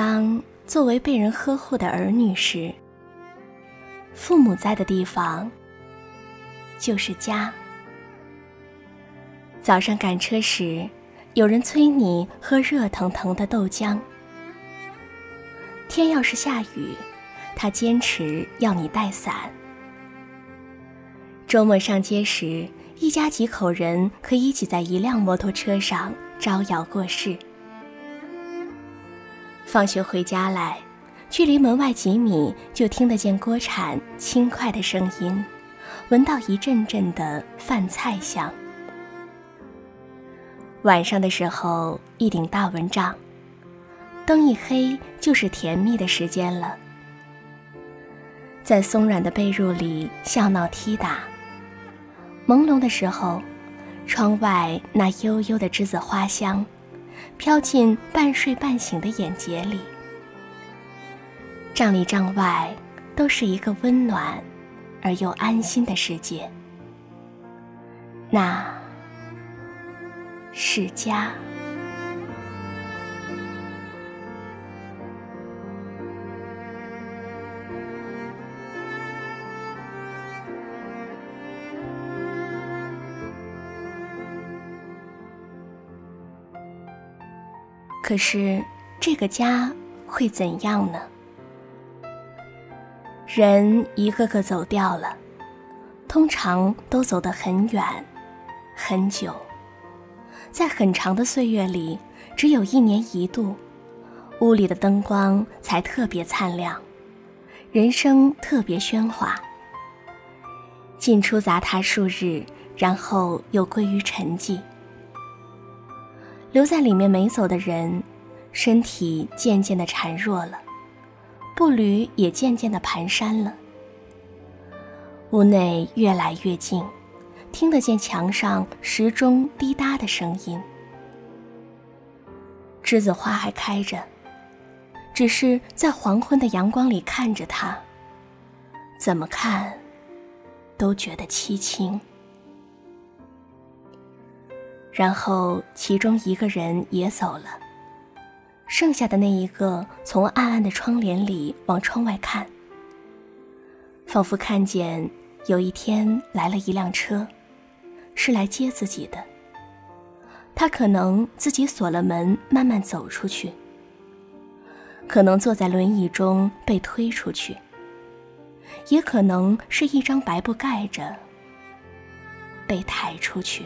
当作为被人呵护的儿女时，父母在的地方就是家。早上赶车时，有人催你喝热腾腾的豆浆。天要是下雨，他坚持要你带伞。周末上街时，一家几口人可以挤在一辆摩托车上招摇过市。放学回家来，距离门外几米就听得见锅铲轻快的声音，闻到一阵阵的饭菜香。晚上的时候，一顶大蚊帐，灯一黑就是甜蜜的时间了。在松软的被褥里笑闹踢打，朦胧的时候，窗外那悠悠的栀子花香。飘进半睡半醒的眼睫里，帐里帐外都是一个温暖而又安心的世界，那是家。可是，这个家会怎样呢？人一个个走掉了，通常都走得很远，很久，在很长的岁月里，只有一年一度，屋里的灯光才特别灿亮，人生特别喧哗。进出杂沓数日，然后又归于沉寂。留在里面没走的人，身体渐渐的孱弱了，步履也渐渐的蹒跚了。屋内越来越静，听得见墙上时钟滴答的声音。栀子花还开着，只是在黄昏的阳光里看着它，怎么看，都觉得凄清。然后，其中一个人也走了。剩下的那一个从暗暗的窗帘里往窗外看，仿佛看见有一天来了一辆车，是来接自己的。他可能自己锁了门，慢慢走出去；可能坐在轮椅中被推出去；也可能是一张白布盖着，被抬出去。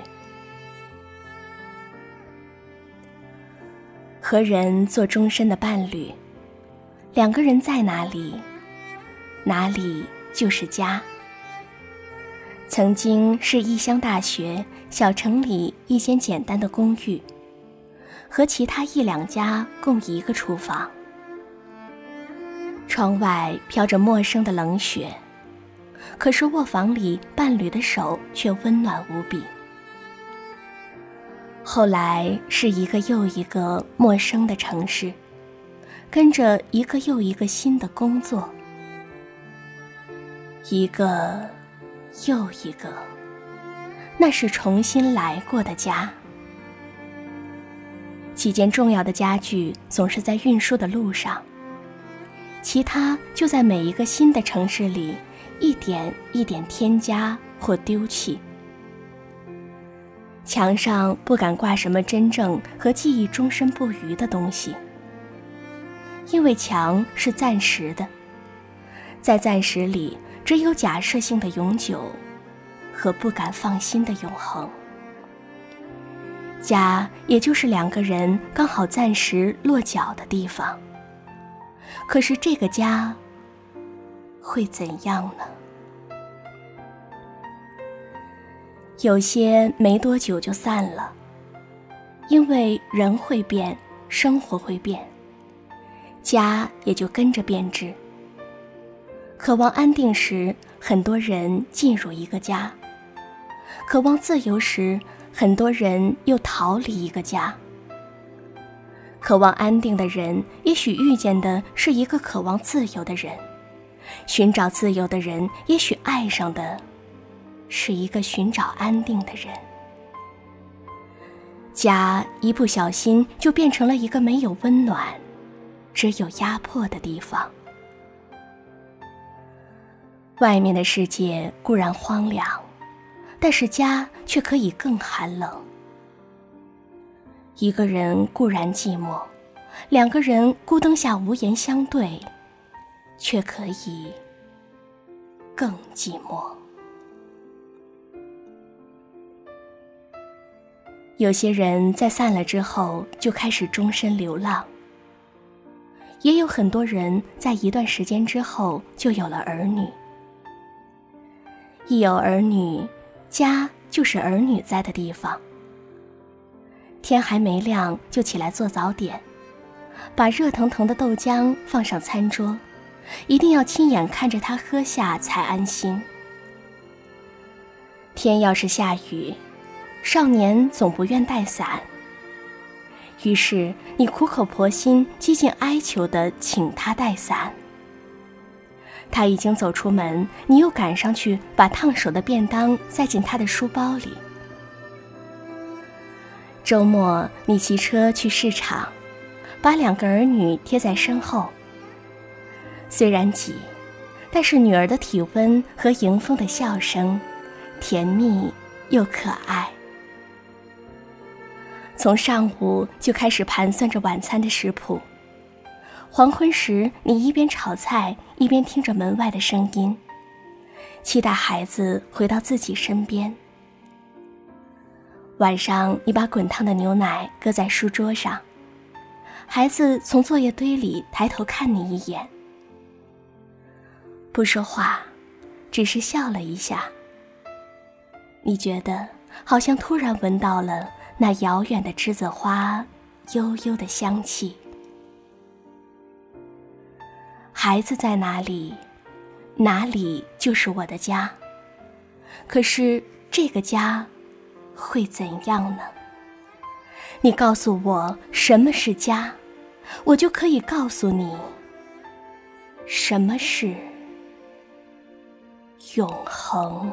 和人做终身的伴侣，两个人在哪里，哪里就是家。曾经是异乡大学小城里一间简单的公寓，和其他一两家共一个厨房。窗外飘着陌生的冷雪，可是卧房里伴侣的手却温暖无比。后来是一个又一个陌生的城市，跟着一个又一个新的工作，一个又一个，那是重新来过的家。几件重要的家具总是在运输的路上，其他就在每一个新的城市里一点一点添加或丢弃。墙上不敢挂什么真正和记忆终身不渝的东西，因为墙是暂时的，在暂时里只有假设性的永久，和不敢放心的永恒。家也就是两个人刚好暂时落脚的地方。可是这个家会怎样呢？有些没多久就散了，因为人会变，生活会变，家也就跟着变质。渴望安定时，很多人进入一个家；渴望自由时，很多人又逃离一个家。渴望安定的人，也许遇见的是一个渴望自由的人；寻找自由的人，也许爱上的。是一个寻找安定的人，家一不小心就变成了一个没有温暖、只有压迫的地方。外面的世界固然荒凉，但是家却可以更寒冷。一个人固然寂寞，两个人孤灯下无言相对，却可以更寂寞。有些人在散了之后就开始终身流浪，也有很多人在一段时间之后就有了儿女。一有儿女，家就是儿女在的地方。天还没亮就起来做早点，把热腾腾的豆浆放上餐桌，一定要亲眼看着他喝下才安心。天要是下雨。少年总不愿带伞，于是你苦口婆心、几近哀求的请他带伞。他已经走出门，你又赶上去把烫手的便当塞进他的书包里。周末你骑车去市场，把两个儿女贴在身后。虽然挤，但是女儿的体温和迎风的笑声，甜蜜又可爱。从上午就开始盘算着晚餐的食谱。黄昏时，你一边炒菜，一边听着门外的声音，期待孩子回到自己身边。晚上，你把滚烫的牛奶搁在书桌上，孩子从作业堆里抬头看你一眼，不说话，只是笑了一下。你觉得好像突然闻到了。那遥远的栀子花，悠悠的香气。孩子在哪里，哪里就是我的家。可是这个家，会怎样呢？你告诉我什么是家，我就可以告诉你什么是永恒。